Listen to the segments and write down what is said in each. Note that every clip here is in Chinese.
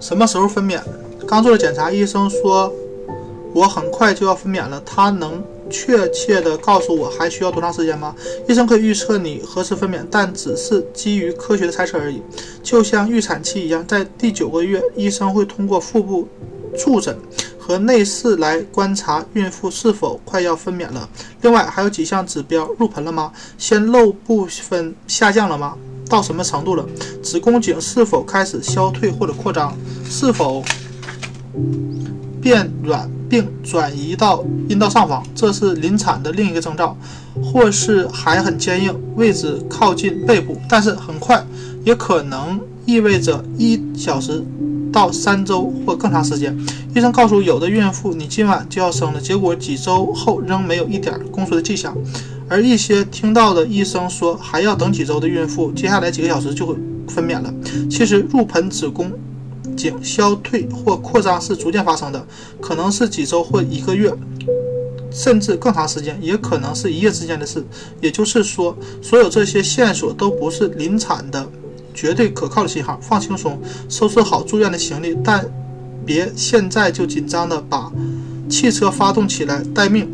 什么时候分娩？刚做了检查，医生说我很快就要分娩了。他能确切的告诉我还需要多长时间吗？医生可以预测你何时分娩，但只是基于科学的猜测而已。就像预产期一样，在第九个月，医生会通过腹部触诊和内视来观察孕妇是否快要分娩了。另外还有几项指标：入盆了吗？鲜肉部分下降了吗？到什么程度了？子宫颈是否开始消退或者扩张？是否变软并转移到阴道上方？这是临产的另一个征兆。或是还很坚硬，位置靠近背部，但是很快，也可能意味着一小时到三周或更长时间。医生告诉有的孕妇，你今晚就要生了，结果几周后仍没有一点宫缩的迹象。而一些听到的医生说还要等几周的孕妇，接下来几个小时就会分娩了。其实入盆子宫颈消退或扩张是逐渐发生的，可能是几周或一个月，甚至更长时间，也可能是一夜之间的事。也就是说，所有这些线索都不是临产的绝对可靠的信号。放轻松，收拾好住院的行李，但别现在就紧张的把汽车发动起来待命，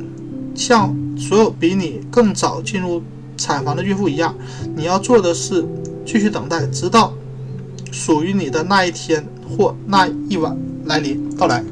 像。所有比你更早进入产房的孕妇一样，你要做的是继续等待，直到属于你的那一天或那一晚来临到来。